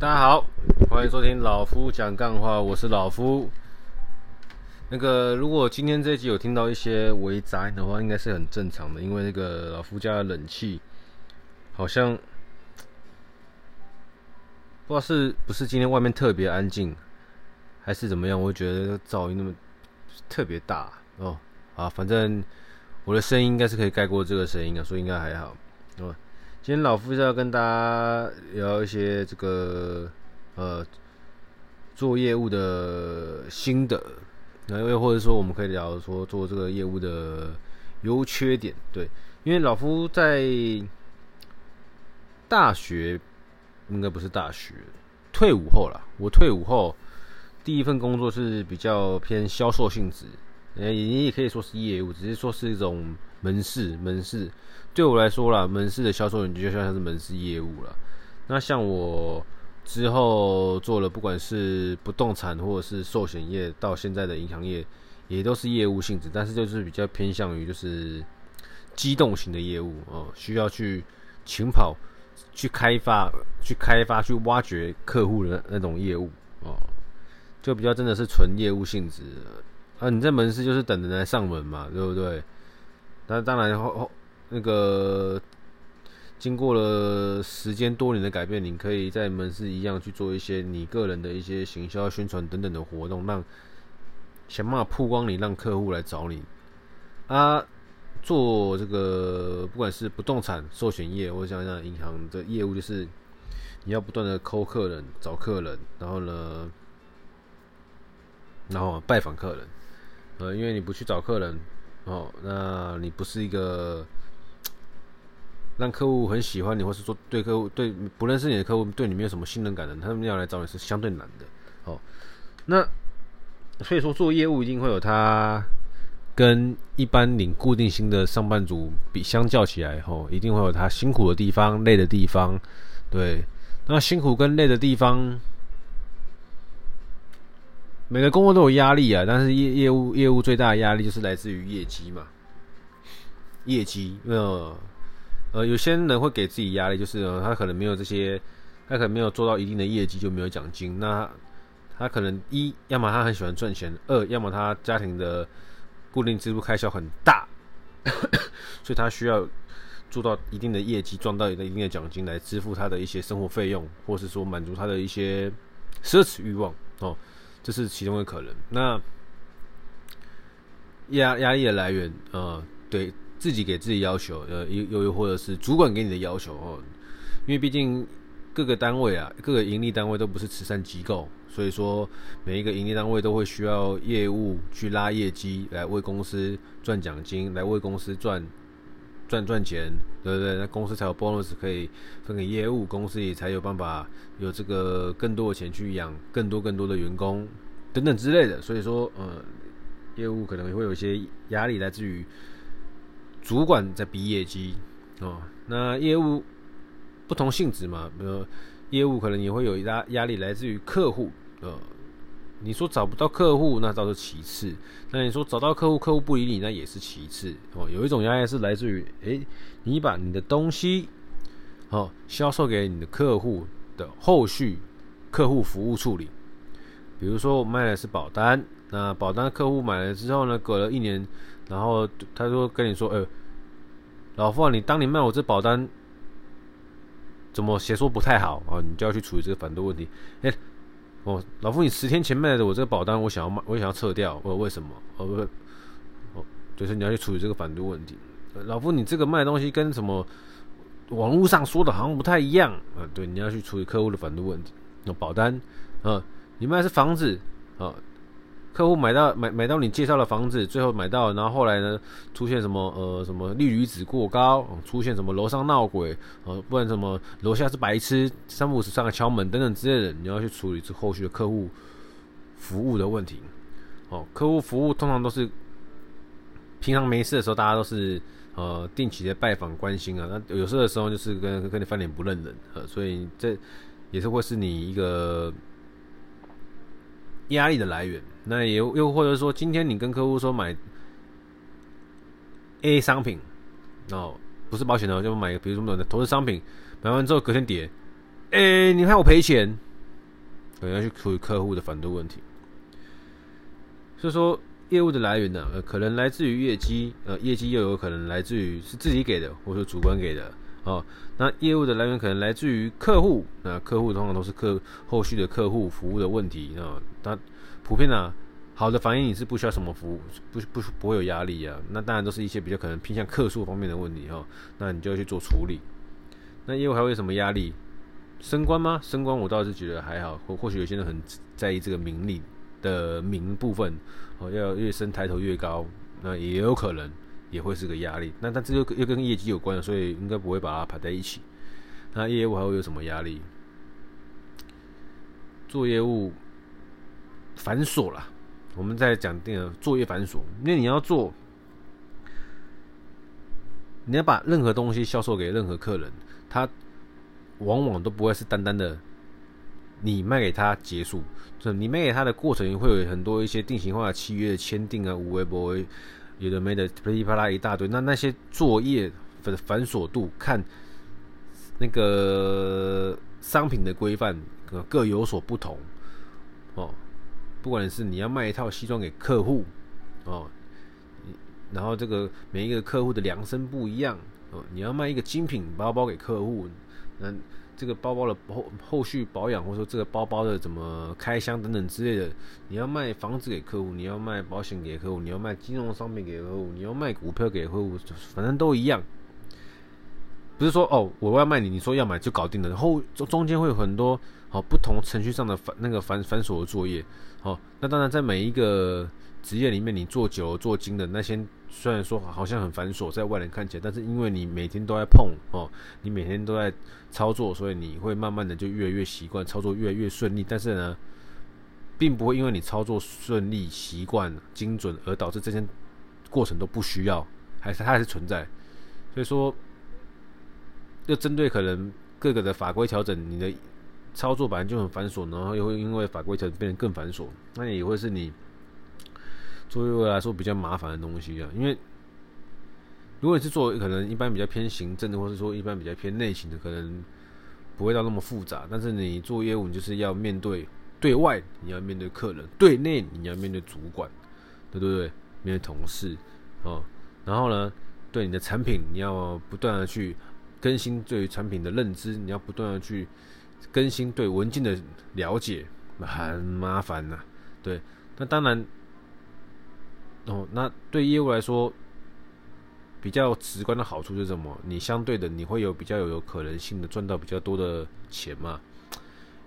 大家好，欢迎收听老夫讲干话，我是老夫。那个，如果今天这一集有听到一些微杂音的话，应该是很正常的，因为那个老夫家的冷气好像不知道是不是今天外面特别安静，还是怎么样，我觉得噪音那么特别大哦。啊，反正我的声音应该是可以盖过这个声音啊，所以应该还好，哦。今天老夫是要跟大家聊一些这个呃做业务的心得，那又或者说我们可以聊说做这个业务的优缺点。对，因为老夫在大学应该不是大学，退伍后啦，我退伍后第一份工作是比较偏销售性质，你也可以说是业务，只是说是一种门市门市。对我来说啦，门市的销售员就像是门市业务了。那像我之后做了，不管是不动产或者是寿险业，到现在的银行业，也都是业务性质，但是就是比较偏向于就是机动型的业务哦，需要去勤跑、去开发、去开发、去挖掘客户的那种业务哦，就比较真的是纯业务性质。啊，你在门市就是等着来上门嘛，对不对？那当然后后。那个经过了时间多年的改变，你可以在门市一样去做一些你个人的一些行销、宣传等等的活动，让想办法曝光你，让客户来找你。啊，做这个不管是不动产、寿险业，或者像像银行的业务，就是你要不断的抠客人、找客人，然后呢，然后拜访客人。呃，因为你不去找客人，哦，那你不是一个。让客户很喜欢你，或是说对客户对不认识你的客户对你没有什么信任感的，他们要来找你是相对难的。哦，那所以说做业务一定会有他跟一般领固定薪的上班族比相较起来，吼，一定会有他辛苦的地方、累的地方。对，那辛苦跟累的地方，每个工作都有压力啊。但是业业务业务最大的压力就是来自于业绩嘛，业绩呃。呃，有些人会给自己压力，就是他可能没有这些，他可能没有做到一定的业绩就没有奖金。那他可能一，要么他很喜欢赚钱；二，要么他家庭的固定支出开销很大，所以他需要做到一定的业绩，赚到一定的奖金来支付他的一些生活费用，或是说满足他的一些奢侈欲望。哦，这是其中的可能。那压压力的来源，呃，对。自己给自己要求，呃，又又或者是主管给你的要求哦，因为毕竟各个单位啊，各个盈利单位都不是慈善机构，所以说每一个盈利单位都会需要业务去拉业绩，来为公司赚奖金，来为公司赚赚赚钱，对不对？那公司才有 bonus 可以分给业务，公司也才有办法有这个更多的钱去养更多更多的员工等等之类的。所以说，呃，业务可能会有一些压力来自于。主管在逼业绩哦，那业务不同性质嘛，比如业务可能也会有一压压力来自于客户，呃，你说找不到客户那倒是其次，那你说找到客户，客户不理你那也是其次哦。有一种压力是来自于，诶，你把你的东西哦销售给你的客户的后续客户服务处理，比如说我卖的是保单，那保单客户买了之后呢，隔了一年。然后他说跟你说，呃，老傅啊，你当你卖我这保单，怎么写说不太好啊？你就要去处理这个反对问题。哎，哦，老傅，你十天前卖的我这个保单，我想要卖，我想要撤掉，我为什么？哦不，哦，就是你要去处理这个反对问题。老傅，你这个卖东西跟什么网络上说的好像不太一样啊？对，你要去处理客户的反对问题。那保单啊，你卖的是房子啊。客户买到买买到你介绍的房子，最后买到，然后后来呢，出现什么呃什么利率值过高，出现什么楼上闹鬼，呃不然什么楼下是白痴，三五十上来敲门等等之类的，你要去处理这后续的客户服务的问题。哦，客户服务通常都是平常没事的时候，大家都是呃定期的拜访关心啊，那有事的时候就是跟跟你翻脸不认人，呃，所以这也是会是你一个。压力的来源，那也又或者说，今天你跟客户说买 A 商品，哦，不是保险的，就买，比如什么的投资商品，买完之后隔天跌，哎、你看我赔钱，可能要去处理客户的反对问题。所以说，业务的来源呢，可能来自于业绩，呃，业绩又有可能来自于是自己给的，或者主观给的。哦，那业务的来源可能来自于客户，那客户通常都是客后续的客户服务的问题啊。他普遍呢，好的反应你是不需要什么服务，不不不会有压力啊。那当然都是一些比较可能偏向客诉方面的问题哈。那你就要去做处理。那业务还会有什么压力？升官吗？升官我倒是觉得还好，或或许有些人很在意这个名利的名部分哦，要越升抬头越高，那也有可能。也会是个压力，那但这又又跟业绩有关，所以应该不会把它排在一起。那业务还会有什么压力？做业务繁琐啦，我们在讲这个作业繁琐，因为你要做，你要把任何东西销售给任何客人，他往往都不会是单单的你卖给他结束，就你卖给他的过程会有很多一些定型化的契约的签订啊，无微不微。有的没的，噼里啪啦一大堆。那那些作业的繁琐度，看那个商品的规范各有所不同哦。不管是你要卖一套西装给客户哦，然后这个每一个客户的量身不一样哦。你要卖一个精品包包给客户，那。这个包包的后后续保养，或者说这个包包的怎么开箱等等之类的，你要卖房子给客户，你要卖保险给客户，你要卖金融商品给客户，你要卖股票给客户，反正都一样。不是说哦，我要卖你，你说要买就搞定了。后中中间会有很多好不同程序上的繁那个繁繁琐的作业。好，那当然在每一个职业里面，你做久做精的那些。虽然说好像很繁琐，在外人看起来，但是因为你每天都在碰哦，你每天都在操作，所以你会慢慢的就越来越习惯，操作越来越顺利。但是呢，并不会因为你操作顺利、习惯、精准而导致这些过程都不需要，还是它还是存在。所以说，要针对可能各个的法规调整，你的操作本来就很繁琐，然后又会因为法规调整变得更繁琐，那也会是你。作为我来说比较麻烦的东西啊，因为如果你是做可能一般比较偏行政的，或是说一般比较偏内勤的，可能不会到那么复杂。但是你做业务，你就是要面对对外，你要面对客人；对内，你要面对主管，对不对？面对同事哦。然后呢，对你的产品，你要不断的去更新对于产品的认知，你要不断的去更新对文件的了解，很麻烦呐。对，那当然。哦，那对业务来说，比较直观的好处是什么？你相对的，你会有比较有可能性的赚到比较多的钱嘛？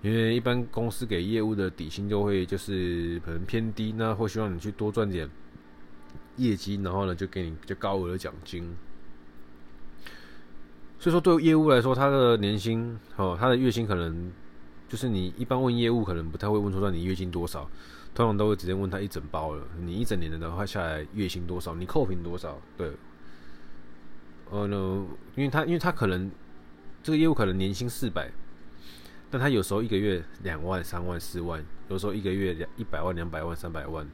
因为一般公司给业务的底薪就会就是可能偏低，那会希望你去多赚点业绩，然后呢就给你比较高额的奖金。所以说，对业务来说，他的年薪哦，他的月薪可能就是你一般问业务，可能不太会问出来你月薪多少。通常都会直接问他一整包了，你一整年的话下来月薪多少？你扣平多少？对，哦，no，因为他因为他可能这个业务可能年薪四百，但他有时候一个月两万、三万、四万，有时候一个月两一百万、两百万、三百万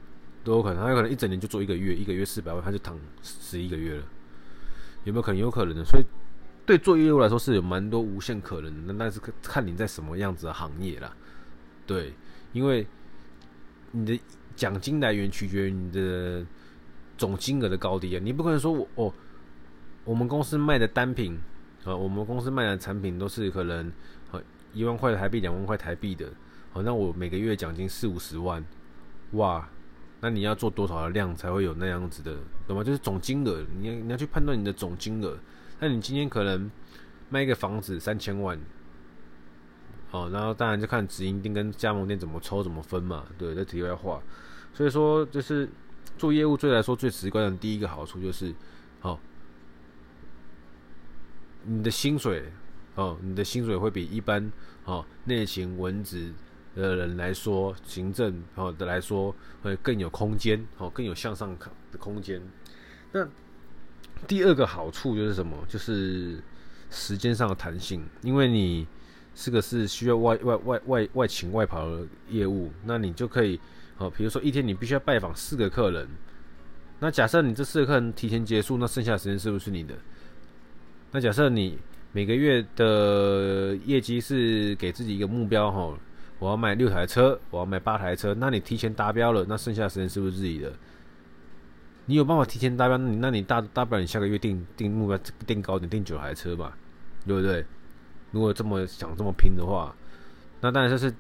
都有可能。他有可能一整年就做一个月，一个月四百万，他就躺十一个月了，有没有可能？有可能的。所以对做业务来说是有蛮多无限可能的，但是看你在什么样子的行业啦。对，因为。你的奖金来源取决于你的总金额的高低啊！你不可能说我哦，我们公司卖的单品啊，我们公司卖的产品都是可能啊一万块台币、两万块台币的，好，那我每个月奖金四五十万，哇，那你要做多少的量才会有那样子的，懂吗？就是总金额，你要你要去判断你的总金额。那你今天可能卖一个房子三千万。哦，然后当然就看直营店跟加盟店怎么抽怎么分嘛，对，这题外话。所以说，就是做业务最来说最直观的第一个好处就是，哦，你的薪水，哦，你的薪水会比一般哦内勤文职的人来说，行政哦的来说会更有空间，哦，更有向上的空间。那第二个好处就是什么？就是时间上的弹性，因为你。这个是需要外外外外外勤外跑的业务，那你就可以，哦，比如说一天你必须要拜访四个客人，那假设你这四个客人提前结束，那剩下的时间是不是你的？那假设你每个月的业绩是给自己一个目标，哈，我要卖六台车，我要卖八台车，那你提前达标了，那剩下的时间是不是自己的？你有办法提前达标，那你那你大大不了你下个月定定目标定高点，定九台车吧，对不对？如果这么想这么拼的话，那当然就是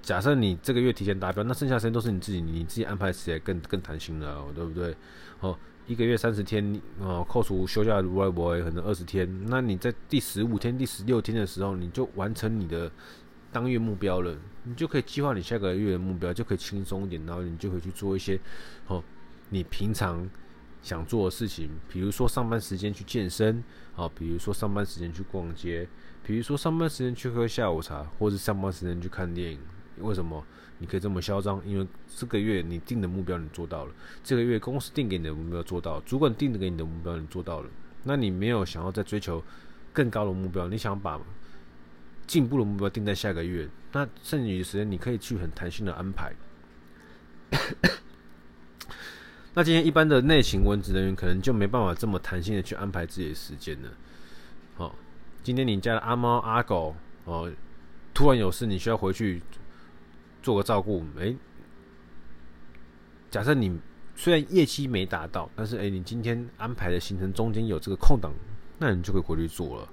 假设你这个月提前达标，那剩下时间都是你自己你自己安排起来更更弹性了，对不对？哦，一个月三十天哦，扣除休假的外博可能二十天，那你在第十五天、第十六天的时候，你就完成你的当月目标了，你就可以计划你下个月的目标，就可以轻松一点，然后你就可以去做一些哦。你平常想做的事情，比如说上班时间去健身，啊，比如说上班时间去逛街，比如说上班时间去喝下午茶，或者上班时间去看电影。为什么你可以这么嚣张？因为这个月你定的目标你做到了，这个月公司定给你的目标做到，主管定的给你的目标你做到了。那你没有想要再追求更高的目标，你想把进步的目标定在下个月，那剩余的时间你可以去很弹性的安排。那今天一般的内勤文职人员可能就没办法这么弹性的去安排自己的时间了。好，今天你家的阿猫阿狗哦，突然有事，你需要回去做个照顾。诶，假设你虽然业绩没达到，但是诶，你今天安排的行程中间有这个空档，那你就可以回去做了，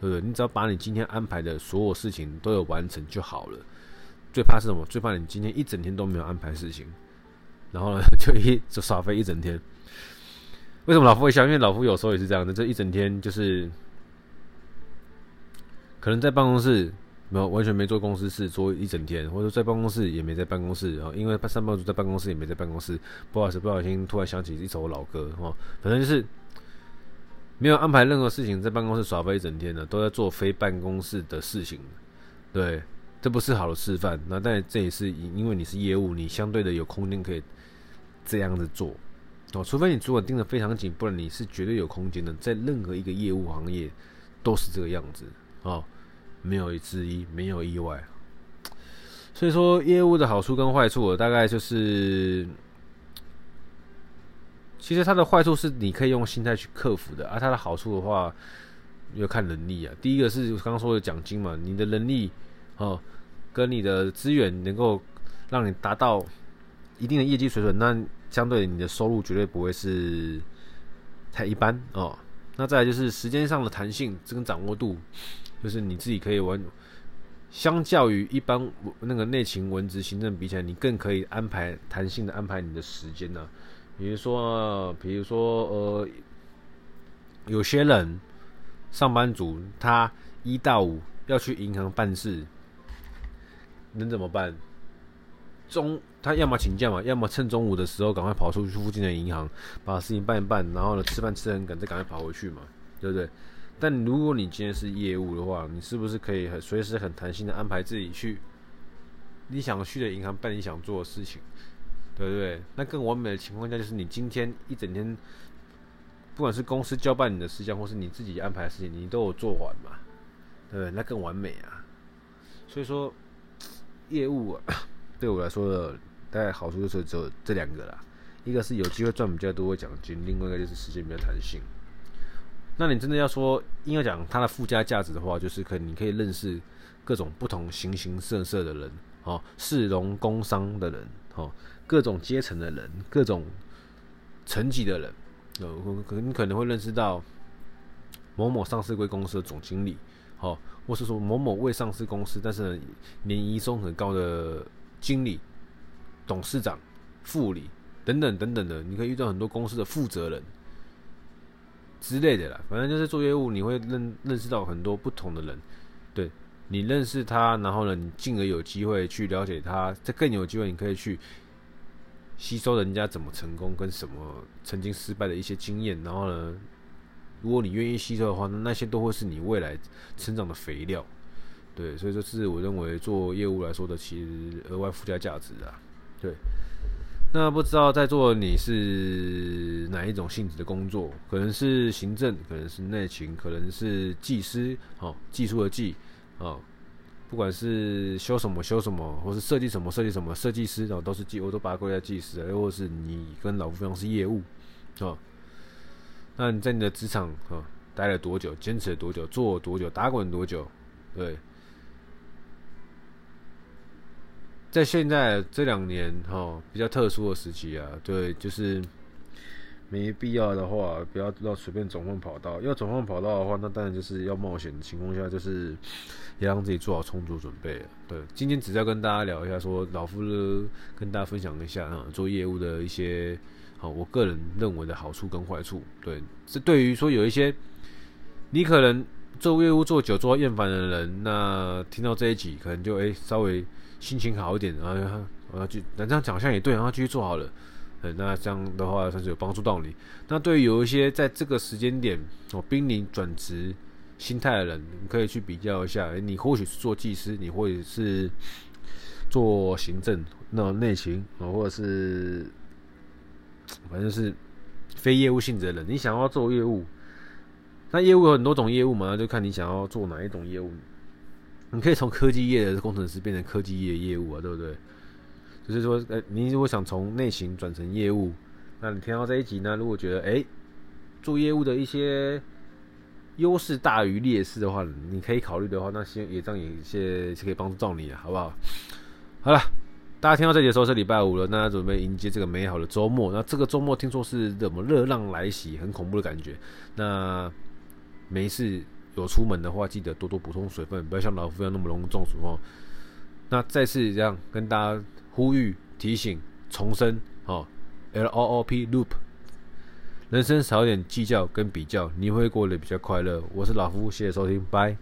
对不对？你只要把你今天安排的所有事情都有完成就好了。最怕是什么？最怕你今天一整天都没有安排事情。然后呢，就一就耍飞一整天。为什么老夫会笑？因为老夫有时候也是这样的，这一整天就是可能在办公室没有完全没做公司事，做一整天，或者在办公室也没在办公室啊，因为上班族在办公室也没在办公室。不好意思，不小心突然想起一首老歌哦，反正就是没有安排任何事情，在办公室耍飞一整天的，都在做非办公室的事情，对。这不是好的示范，那但这也是因为你是业务，你相对的有空间可以这样子做哦。除非你主管盯得非常紧，不然你是绝对有空间的。在任何一个业务行业都是这个样子哦，没有之一，没有意外。所以说，业务的好处跟坏处，大概就是，其实它的坏处是你可以用心态去克服的，而它的好处的话，要看能力啊。第一个是刚刚说的奖金嘛，你的能力。哦，跟你的资源能够让你达到一定的业绩水准，那相对你的收入绝对不会是太一般哦。那再来就是时间上的弹性，这个掌握度，就是你自己可以玩，相较于一般那个内勤文职行政比起来，你更可以安排弹性的安排你的时间呢。比如说，比如说呃，有些人上班族他一到五要去银行办事。能怎么办？中他要么请假嘛，要么趁中午的时候赶快跑出去附近的银行，把事情办一办，然后呢吃饭吃得很赶，再赶快跑回去嘛，对不对？但如果你今天是业务的话，你是不是可以很随时很弹性的安排自己去你想去的银行办你想做的事情，对不对？那更完美的情况下就是你今天一整天，不管是公司交办你的事项，或是你自己安排的事情，你都有做完嘛，对不对？那更完美啊！所以说。业务，对我来说的大概好处就是只有这两个啦，一个是有机会赚比较多的奖金，另外一个就是时间比较弹性。那你真的要说应该讲它的附加价值的话，就是可你可以认识各种不同形形色色的人，哦，市容工商的人，哦，各种阶层的人，各种层级的人，呃，可你可能会认识到某某上市柜公司的总经理，哦。或是说某某未上市公司，但是呢，年营收很高的经理、董事长、副理等等等等的，你可以遇到很多公司的负责人之类的啦。反正就是做业务，你会认认识到很多不同的人。对，你认识他，然后呢，你进而有机会去了解他，这更有机会，你可以去吸收人家怎么成功，跟什么曾经失败的一些经验，然后呢。如果你愿意吸收的话，那那些都会是你未来成长的肥料，对，所以这是我认为做业务来说的其实额外附加价值啊，对。那不知道在座你是哪一种性质的工作？可能是行政，可能是内勤，可能是技师，哦，技术的技，哦，不管是修什么修什么，或是设计什么设计什么，设计师哦，都是技，我都把它归在技师，又或是你跟老夫一样是业务，哦。那你在你的职场啊待了多久？坚持了多久？做了多久？打滚多久？对。在现在这两年哈比较特殊的时期啊，对，就是没必要的话，不要要随便转换跑道。要转换跑道的话，那当然就是要冒险的情况下，就是要让自己做好充足准备。对，今天只是要跟大家聊一下，说老夫跟大家分享一下哈做业务的一些好，我个人认为的好处跟坏处。对，这对于说有一些你可能做业务做久做厌烦的人，那听到这一集可能就诶、稍微。心情好一点，然后我要去，那这样讲像也对，然后继续做好了，嗯，那这样的话算是有帮助到你。那对于有一些在这个时间点哦濒临转职心态的人，你可以去比较一下，诶，你或许是做技师，你或者是做行政，那种内勤啊，或者是反正是非业务性质的人，你想要做业务，那业务有很多种业务嘛，那就看你想要做哪一种业务。你可以从科技业的工程师变成科技业业务啊，对不对？就是说，呃，你如果想从内勤转成业务，那你听到这一集呢，如果觉得诶，做业务的一些优势大于劣势的话，你可以考虑的话，那先也这样也一些是可以帮助到你啊，好不好？好了，大家听到这集的时候是礼拜五了，那准备迎接这个美好的周末。那这个周末听说是什么热浪来袭，很恐怖的感觉。那没事。有出门的话，记得多多补充水分，不要像老夫一样那么容易中暑哦。那再次这样跟大家呼吁、提醒、重申哦，L O O P Loop，人生少点计较跟比较，你会过得比较快乐。我是老夫，谢谢收听，拜。